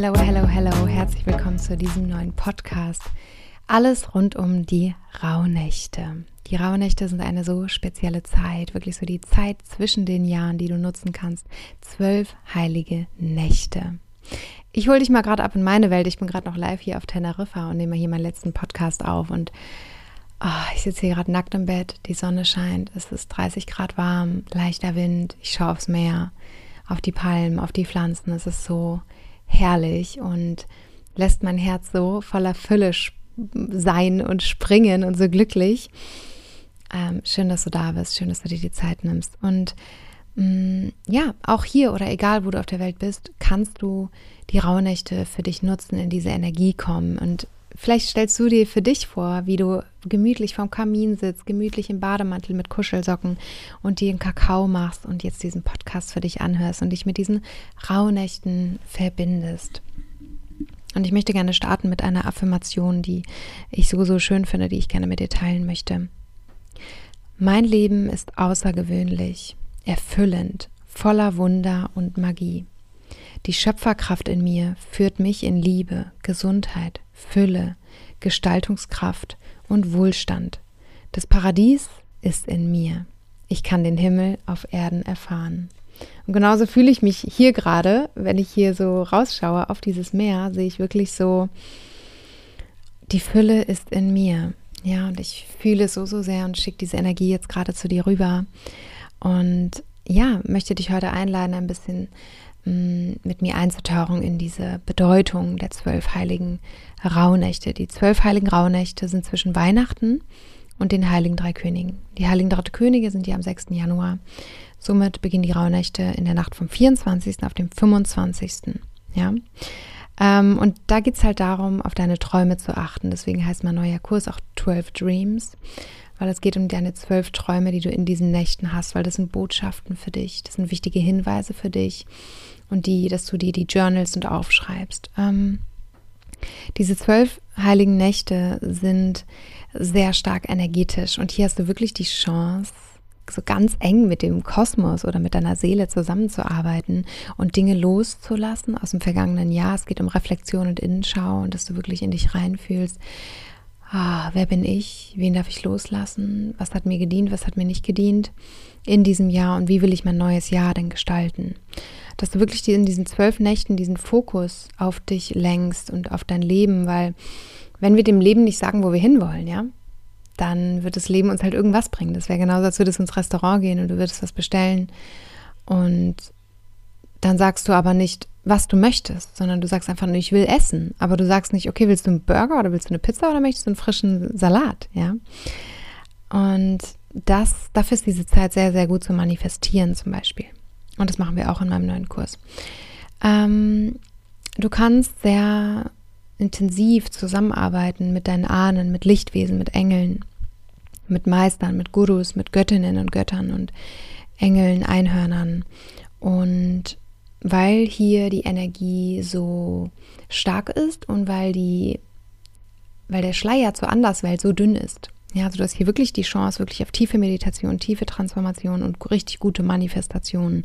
Hello, hello, hello. Herzlich willkommen zu diesem neuen Podcast. Alles rund um die Rauhnächte. Die Rauhnächte sind eine so spezielle Zeit, wirklich so die Zeit zwischen den Jahren, die du nutzen kannst. Zwölf heilige Nächte. Ich hole dich mal gerade ab in meine Welt. Ich bin gerade noch live hier auf Teneriffa und nehme hier meinen letzten Podcast auf. Und oh, ich sitze hier gerade nackt im Bett. Die Sonne scheint. Es ist 30 Grad warm, leichter Wind. Ich schaue aufs Meer, auf die Palmen, auf die Pflanzen. Es ist so herrlich und lässt mein Herz so voller Fülle sein und springen und so glücklich. Ähm, schön, dass du da bist, schön, dass du dir die Zeit nimmst. Und mh, mm, ja, auch hier oder egal, wo du auf der Welt bist, kannst du die Rauhnächte für dich nutzen, in diese Energie kommen. Und vielleicht stellst du dir für dich vor, wie du gemütlich vorm Kamin sitzt, gemütlich im Bademantel mit Kuschelsocken und dir einen Kakao machst und jetzt diesen Podcast für dich anhörst und dich mit diesen Rauhnächten verbindest. Und ich möchte gerne starten mit einer Affirmation, die ich so, so schön finde, die ich gerne mit dir teilen möchte. Mein Leben ist außergewöhnlich, erfüllend, voller Wunder und Magie. Die Schöpferkraft in mir führt mich in Liebe, Gesundheit, Fülle, Gestaltungskraft und Wohlstand. Das Paradies ist in mir. Ich kann den Himmel auf Erden erfahren. Und genauso fühle ich mich hier gerade, wenn ich hier so rausschaue auf dieses Meer, sehe ich wirklich so, die Fülle ist in mir. Ja, und ich fühle es so, so sehr und schicke diese Energie jetzt gerade zu dir rüber. Und ja, möchte dich heute einladen, ein bisschen mit mir einzutauchen in diese Bedeutung der zwölf heiligen Rauhnächte. Die zwölf heiligen Rauhnächte sind zwischen Weihnachten und den heiligen drei Königen. Die heiligen drei Könige sind ja am 6. Januar. Somit beginnen die Rauhnächte in der Nacht vom 24. auf den 25. Ja. Ähm, und da geht es halt darum, auf deine Träume zu achten. Deswegen heißt mein neuer Kurs auch 12 Dreams weil es geht um deine zwölf Träume, die du in diesen Nächten hast, weil das sind Botschaften für dich, das sind wichtige Hinweise für dich und die, dass du dir die Journals und aufschreibst. Ähm, diese zwölf heiligen Nächte sind sehr stark energetisch und hier hast du wirklich die Chance, so ganz eng mit dem Kosmos oder mit deiner Seele zusammenzuarbeiten und Dinge loszulassen aus dem vergangenen Jahr. Es geht um Reflexion und Innenschau und dass du wirklich in dich reinfühlst. Ah, wer bin ich? Wen darf ich loslassen? Was hat mir gedient? Was hat mir nicht gedient in diesem Jahr? Und wie will ich mein neues Jahr denn gestalten? Dass du wirklich in diesen zwölf Nächten diesen Fokus auf dich lenkst und auf dein Leben, weil wenn wir dem Leben nicht sagen, wo wir hinwollen, ja, dann wird das Leben uns halt irgendwas bringen. Das wäre genauso, als würdest du ins Restaurant gehen und du würdest was bestellen und dann sagst du aber nicht, was du möchtest, sondern du sagst einfach nur, ich will essen. Aber du sagst nicht, okay, willst du einen Burger oder willst du eine Pizza oder möchtest du einen frischen Salat, ja? Und das, dafür ist diese Zeit sehr, sehr gut zu manifestieren zum Beispiel. Und das machen wir auch in meinem neuen Kurs. Ähm, du kannst sehr intensiv zusammenarbeiten mit deinen Ahnen, mit Lichtwesen, mit Engeln, mit Meistern, mit Gurus, mit Göttinnen und Göttern und Engeln, Einhörnern. Und weil hier die Energie so stark ist und weil die, weil der Schleier zur Anderswelt so dünn ist, ja, also du hast hier wirklich die Chance, wirklich auf tiefe Meditation, tiefe Transformation und richtig gute Manifestationen,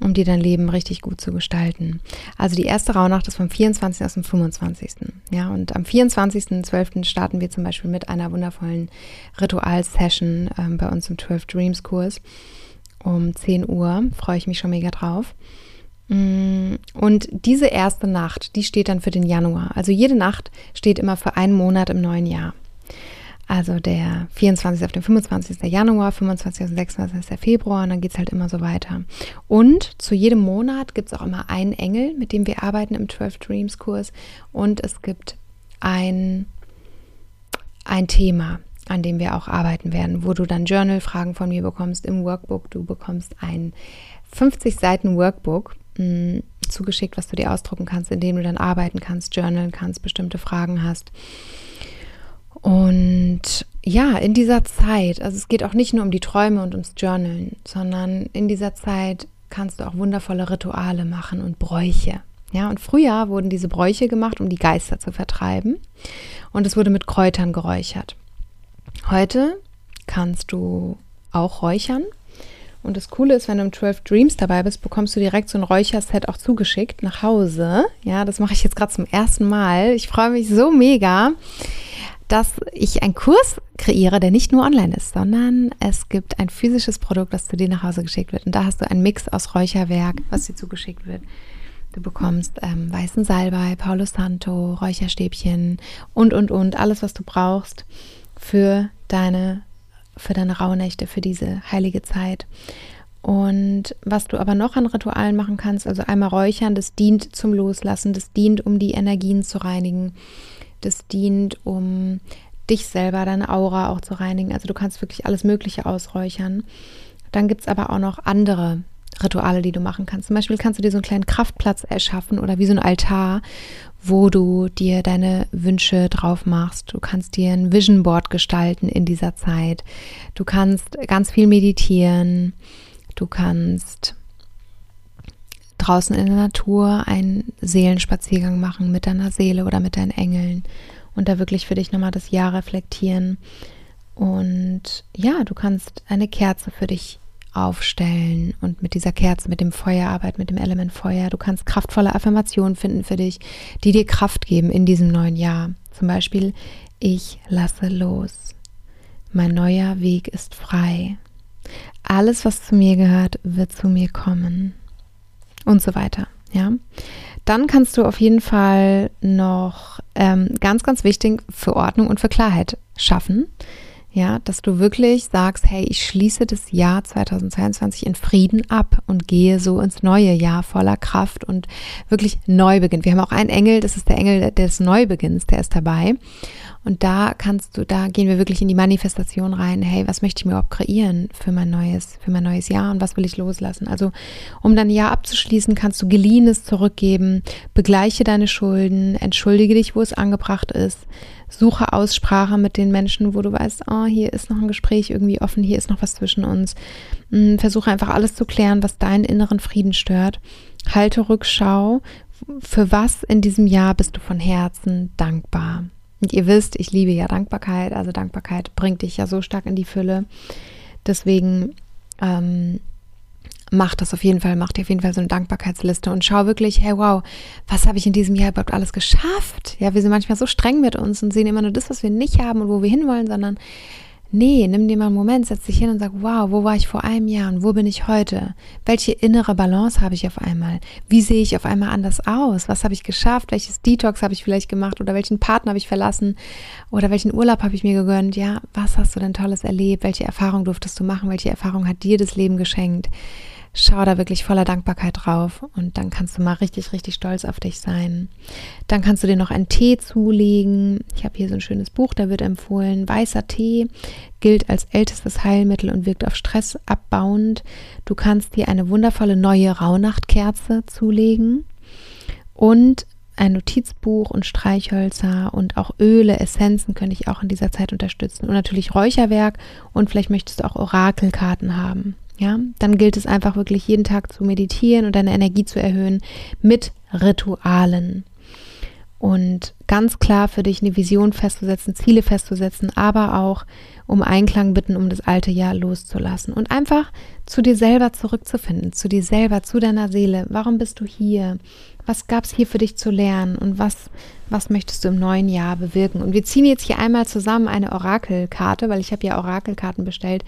um dir dein Leben richtig gut zu gestalten. Also die erste Rauhnacht ist vom 24. aus dem 25. Ja, und am 24.12. starten wir zum Beispiel mit einer wundervollen Ritual-Session ähm, bei uns im 12 Dreams Kurs um 10 Uhr. Freue ich mich schon mega drauf. Mm, und diese erste Nacht, die steht dann für den Januar. Also jede Nacht steht immer für einen Monat im neuen Jahr. Also der 24. auf den 25. Januar, 25. auf den 26. Februar und dann geht es halt immer so weiter. Und zu jedem Monat gibt es auch immer einen Engel, mit dem wir arbeiten im 12 Dreams Kurs und es gibt ein, ein Thema, an dem wir auch arbeiten werden, wo du dann Journal-Fragen von mir bekommst im Workbook. Du bekommst ein 50 Seiten Workbook mh, zugeschickt, was du dir ausdrucken kannst, in dem du dann arbeiten kannst, journalen kannst, bestimmte Fragen hast. Und ja, in dieser Zeit, also es geht auch nicht nur um die Träume und ums Journalen, sondern in dieser Zeit kannst du auch wundervolle Rituale machen und Bräuche. Ja, und früher wurden diese Bräuche gemacht, um die Geister zu vertreiben. Und es wurde mit Kräutern geräuchert. Heute kannst du auch räuchern. Und das Coole ist, wenn du im 12 Dreams dabei bist, bekommst du direkt so ein Räucherset auch zugeschickt nach Hause. Ja, das mache ich jetzt gerade zum ersten Mal. Ich freue mich so mega dass ich einen Kurs kreiere, der nicht nur online ist, sondern es gibt ein physisches Produkt, das zu dir nach Hause geschickt wird. Und da hast du einen Mix aus Räucherwerk, was dir zugeschickt wird. Du bekommst ähm, weißen Salbei, Paulo Santo, Räucherstäbchen und, und, und, alles, was du brauchst für deine, für deine Rauhnächte, für diese heilige Zeit. Und was du aber noch an Ritualen machen kannst, also einmal räuchern, das dient zum Loslassen, das dient, um die Energien zu reinigen. Das dient, um dich selber, deine Aura auch zu reinigen. Also du kannst wirklich alles Mögliche ausräuchern. Dann gibt es aber auch noch andere Rituale, die du machen kannst. Zum Beispiel kannst du dir so einen kleinen Kraftplatz erschaffen oder wie so ein Altar, wo du dir deine Wünsche drauf machst. Du kannst dir ein Vision Board gestalten in dieser Zeit. Du kannst ganz viel meditieren. Du kannst draußen in der Natur einen Seelenspaziergang machen mit deiner Seele oder mit deinen Engeln und da wirklich für dich nochmal das Jahr reflektieren. Und ja, du kannst eine Kerze für dich aufstellen und mit dieser Kerze, mit dem Feuer arbeiten, mit dem Element Feuer. Du kannst kraftvolle Affirmationen finden für dich, die dir Kraft geben in diesem neuen Jahr. Zum Beispiel, ich lasse los. Mein neuer Weg ist frei. Alles, was zu mir gehört, wird zu mir kommen und so weiter. Ja. Dann kannst du auf jeden Fall noch ähm, ganz, ganz wichtig für Ordnung und für Klarheit schaffen. Ja, dass du wirklich sagst, hey, ich schließe das Jahr 2022 in Frieden ab und gehe so ins neue Jahr voller Kraft und wirklich Neubeginn. Wir haben auch einen Engel, das ist der Engel des Neubeginns, der ist dabei. Und da kannst du, da gehen wir wirklich in die Manifestation rein. Hey, was möchte ich mir überhaupt kreieren für mein neues, für mein neues Jahr und was will ich loslassen? Also, um dein Jahr abzuschließen, kannst du geliehenes zurückgeben, begleiche deine Schulden, entschuldige dich, wo es angebracht ist, suche Aussprache mit den Menschen, wo du weißt, oh, hier ist noch ein Gespräch irgendwie offen, hier ist noch was zwischen uns. Mm, versuche einfach alles zu klären, was deinen inneren Frieden stört. Halte Rückschau. Für was in diesem Jahr bist du von Herzen dankbar? Und ihr wisst, ich liebe ja Dankbarkeit. Also Dankbarkeit bringt dich ja so stark in die Fülle. Deswegen ähm, mach das auf jeden Fall, mach dir auf jeden Fall so eine Dankbarkeitsliste und schau wirklich, hey wow, was habe ich in diesem Jahr überhaupt alles geschafft? Ja, wir sind manchmal so streng mit uns und sehen immer nur das, was wir nicht haben und wo wir hinwollen, sondern Nee, nimm dir mal einen Moment, setz dich hin und sag, wow, wo war ich vor einem Jahr und wo bin ich heute? Welche innere Balance habe ich auf einmal? Wie sehe ich auf einmal anders aus? Was habe ich geschafft? Welches Detox habe ich vielleicht gemacht oder welchen Partner habe ich verlassen oder welchen Urlaub habe ich mir gegönnt? Ja, was hast du denn tolles erlebt? Welche Erfahrung durftest du machen? Welche Erfahrung hat dir das Leben geschenkt? Schau da wirklich voller Dankbarkeit drauf und dann kannst du mal richtig, richtig stolz auf dich sein. Dann kannst du dir noch einen Tee zulegen. Ich habe hier so ein schönes Buch, da wird empfohlen, weißer Tee gilt als ältestes Heilmittel und wirkt auf Stress abbauend. Du kannst dir eine wundervolle neue Rauhnachtkerze zulegen und ein Notizbuch und Streichhölzer und auch Öle, Essenzen könnte ich auch in dieser Zeit unterstützen. Und natürlich Räucherwerk und vielleicht möchtest du auch Orakelkarten haben. Ja, dann gilt es einfach wirklich jeden Tag zu meditieren und deine Energie zu erhöhen mit Ritualen. Und ganz klar für dich eine Vision festzusetzen, Ziele festzusetzen, aber auch um Einklang bitten, um das alte Jahr loszulassen und einfach zu dir selber zurückzufinden, zu dir selber, zu deiner Seele. Warum bist du hier? Was gab es hier für dich zu lernen und was, was möchtest du im neuen Jahr bewirken? Und wir ziehen jetzt hier einmal zusammen eine Orakelkarte, weil ich habe ja Orakelkarten bestellt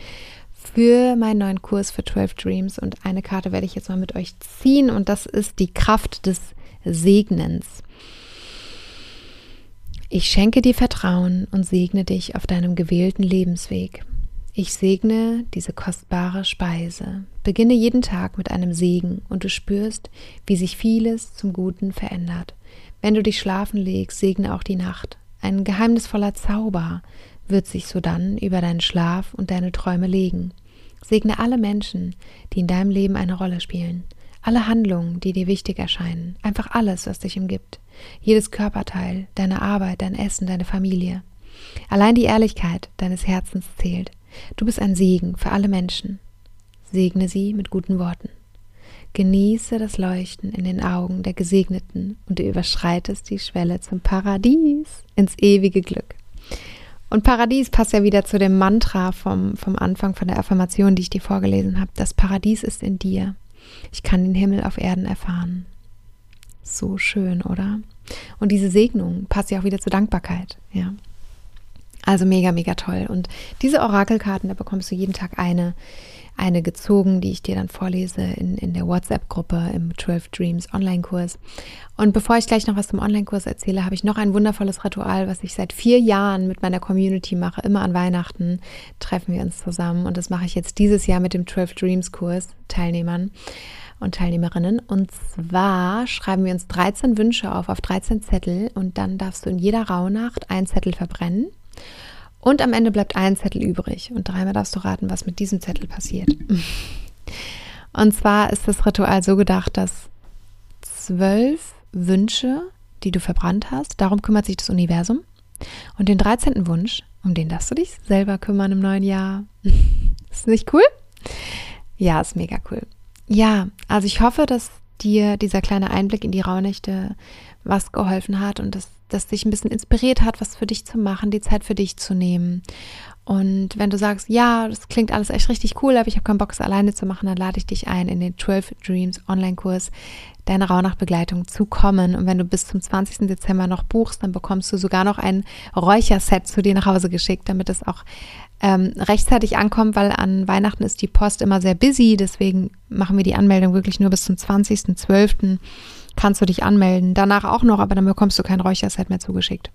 für meinen neuen Kurs für 12 Dreams und eine Karte werde ich jetzt mal mit euch ziehen und das ist die Kraft des Segnens. Ich schenke dir Vertrauen und segne dich auf deinem gewählten Lebensweg. Ich segne diese kostbare Speise. Beginne jeden Tag mit einem Segen und du spürst, wie sich vieles zum Guten verändert. Wenn du dich schlafen legst, segne auch die Nacht. Ein geheimnisvoller Zauber wird sich sodann über deinen Schlaf und deine Träume legen. Segne alle Menschen, die in deinem Leben eine Rolle spielen. Alle Handlungen, die dir wichtig erscheinen, einfach alles, was dich umgibt. Jedes Körperteil, deine Arbeit, dein Essen, deine Familie. Allein die Ehrlichkeit deines Herzens zählt. Du bist ein Segen für alle Menschen. Segne sie mit guten Worten. Genieße das Leuchten in den Augen der Gesegneten und du überschreitest die Schwelle zum Paradies, ins ewige Glück. Und Paradies passt ja wieder zu dem Mantra vom, vom Anfang, von der Affirmation, die ich dir vorgelesen habe. Das Paradies ist in dir. Ich kann den Himmel auf Erden erfahren. So schön, oder? Und diese Segnung passt ja auch wieder zur Dankbarkeit, ja. Also mega, mega toll. Und diese Orakelkarten, da bekommst du jeden Tag eine eine gezogen, die ich dir dann vorlese in, in der WhatsApp-Gruppe im 12 Dreams Online-Kurs. Und bevor ich gleich noch was zum Online-Kurs erzähle, habe ich noch ein wundervolles Ritual, was ich seit vier Jahren mit meiner Community mache. Immer an Weihnachten treffen wir uns zusammen. Und das mache ich jetzt dieses Jahr mit dem 12 Dreams-Kurs Teilnehmern und Teilnehmerinnen. Und zwar schreiben wir uns 13 Wünsche auf, auf 13 Zettel. Und dann darfst du in jeder Rauhnacht einen Zettel verbrennen. Und am Ende bleibt ein Zettel übrig. Und dreimal darfst du raten, was mit diesem Zettel passiert. Und zwar ist das Ritual so gedacht, dass zwölf Wünsche, die du verbrannt hast, darum kümmert sich das Universum. Und den 13. Wunsch, um den darfst du dich selber kümmern im neuen Jahr. ist nicht cool? Ja, ist mega cool. Ja, also ich hoffe, dass dir dieser kleine Einblick in die Rauhnächte was geholfen hat und dass das dich ein bisschen inspiriert hat, was für dich zu machen, die Zeit für dich zu nehmen. Und wenn du sagst, ja, das klingt alles echt richtig cool, aber ich habe keinen Bock, es alleine zu machen, dann lade ich dich ein, in den 12 Dreams Online-Kurs deine Rauhnachtbegleitung zu kommen. Und wenn du bis zum 20. Dezember noch buchst, dann bekommst du sogar noch ein Räucherset zu dir nach Hause geschickt, damit es auch ähm, rechtzeitig ankommt, weil an Weihnachten ist die Post immer sehr busy. Deswegen machen wir die Anmeldung wirklich nur bis zum 20.12 kannst du dich anmelden. Danach auch noch, aber dann bekommst du kein Räucherset mehr zugeschickt.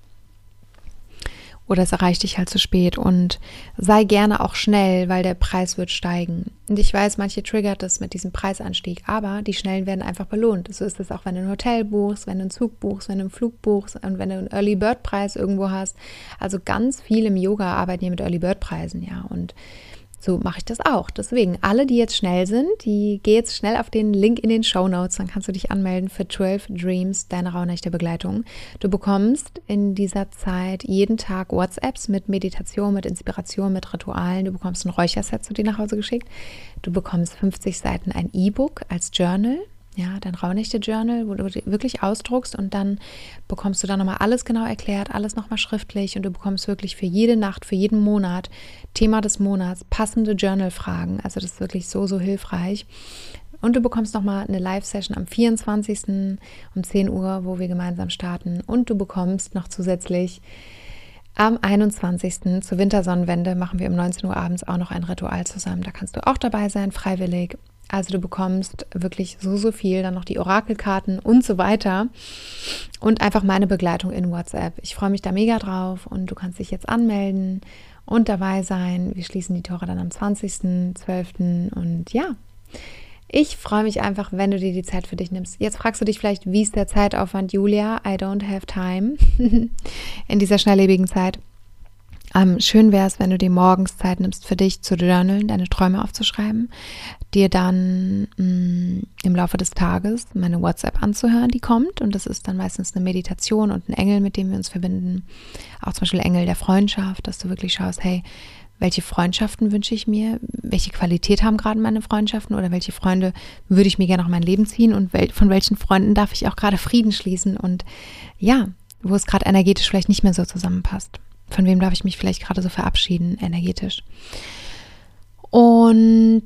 Oder es erreicht dich halt zu spät und sei gerne auch schnell, weil der Preis wird steigen. Und ich weiß, manche triggert das mit diesem Preisanstieg, aber die Schnellen werden einfach belohnt. So ist es auch, wenn du ein Hotel buchst, wenn du einen Zug buchst, wenn du einen Flug buchst und wenn du einen Early Bird Preis irgendwo hast. Also ganz viel im Yoga arbeiten hier mit Early Bird Preisen, ja. Und so mache ich das auch. Deswegen, alle, die jetzt schnell sind, die geh jetzt schnell auf den Link in den Show Notes, dann kannst du dich anmelden für 12 Dreams, deine Rauhnächte Begleitung. Du bekommst in dieser Zeit jeden Tag WhatsApps mit Meditation, mit Inspiration, mit Ritualen. Du bekommst ein Räucherset zu dir nach Hause geschickt. Du bekommst 50 Seiten ein E-Book als Journal ja, dein Rauhnächte-Journal, wo du wirklich ausdruckst und dann bekommst du da nochmal alles genau erklärt, alles nochmal schriftlich und du bekommst wirklich für jede Nacht, für jeden Monat, Thema des Monats, passende Journal-Fragen. Also das ist wirklich so, so hilfreich. Und du bekommst nochmal eine Live-Session am 24. um 10 Uhr, wo wir gemeinsam starten. Und du bekommst noch zusätzlich am 21. zur Wintersonnenwende machen wir um 19 Uhr abends auch noch ein Ritual zusammen. Da kannst du auch dabei sein, freiwillig. Also du bekommst wirklich so, so viel, dann noch die Orakelkarten und so weiter und einfach meine Begleitung in WhatsApp. Ich freue mich da mega drauf und du kannst dich jetzt anmelden und dabei sein. Wir schließen die Tore dann am 20.12. und ja, ich freue mich einfach, wenn du dir die Zeit für dich nimmst. Jetzt fragst du dich vielleicht, wie ist der Zeitaufwand, Julia? I don't have time in dieser schnelllebigen Zeit. Ähm, schön wäre es, wenn du dir morgens Zeit nimmst für dich zu journalen, deine Träume aufzuschreiben, dir dann mh, mm, im Laufe des Tages meine WhatsApp anzuhören, die kommt. Und das ist dann meistens eine Meditation und ein Engel, mit dem wir uns verbinden. Auch zum Beispiel Engel der Freundschaft, dass du wirklich schaust, hey, welche Freundschaften wünsche ich mir? Welche Qualität haben gerade meine Freundschaften oder welche Freunde würde ich mir gerne auf mein Leben ziehen und wel von welchen Freunden darf ich auch gerade Frieden schließen und ja, wo es gerade energetisch vielleicht nicht mehr so zusammenpasst. Von wem darf ich mich vielleicht gerade so verabschieden, energetisch? Und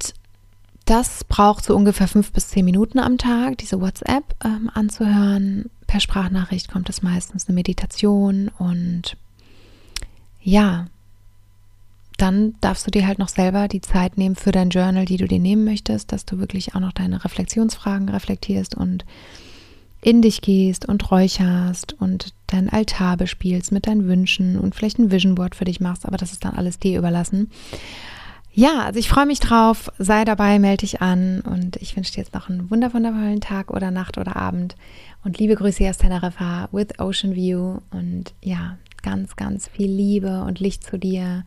das braucht so ungefähr fünf bis zehn Minuten am Tag, diese WhatsApp ähm, anzuhören. Per Sprachnachricht kommt es meistens eine Meditation und ja, dann darfst du dir halt noch selber die Zeit nehmen für dein Journal, die du dir nehmen möchtest, dass du wirklich auch noch deine Reflexionsfragen reflektierst und in dich gehst und räucherst und deinen Altar bespielst mit deinen Wünschen und vielleicht ein Vision Board für dich machst, aber das ist dann alles dir überlassen. Ja, also ich freue mich drauf. Sei dabei, melde dich an und ich wünsche dir jetzt noch einen wundervollen Tag oder Nacht oder Abend und liebe Grüße aus Teneriffa with Ocean View und ja, ganz, ganz viel Liebe und Licht zu dir.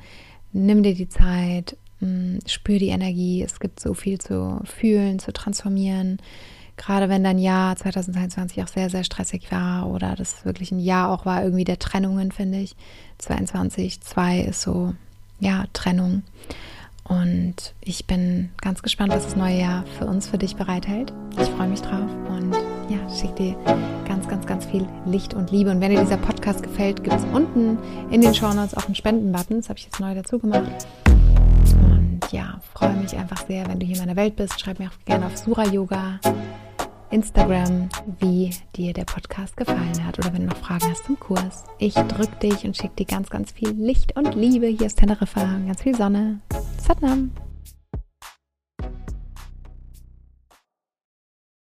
Nimm dir die Zeit, mm, spür die Energie. Es gibt so viel zu fühlen, zu transformieren Gerade wenn dein Jahr 2022 auch sehr, sehr stressig war oder das wirklich ein Jahr auch war, irgendwie der Trennungen, finde ich. 22, 2 ist so, ja, Trennung. Und ich bin ganz gespannt, was das neue Jahr für uns, für dich bereithält. Ich freue mich drauf und ja, schicke dir ganz, ganz, ganz viel Licht und Liebe. Und wenn dir dieser Podcast gefällt, gibt es unten in den Show Notes auch einen Spenden-Button. Das habe ich jetzt neu dazu gemacht. Und ja, freue mich einfach sehr, wenn du hier in meiner Welt bist. Schreib mir auch gerne auf Sura Yoga Instagram, wie dir der Podcast gefallen hat oder wenn du noch Fragen hast zum Kurs. Ich drücke dich und schicke dir ganz, ganz viel Licht und Liebe. Hier ist Teneriffa, ganz viel Sonne. Satnam.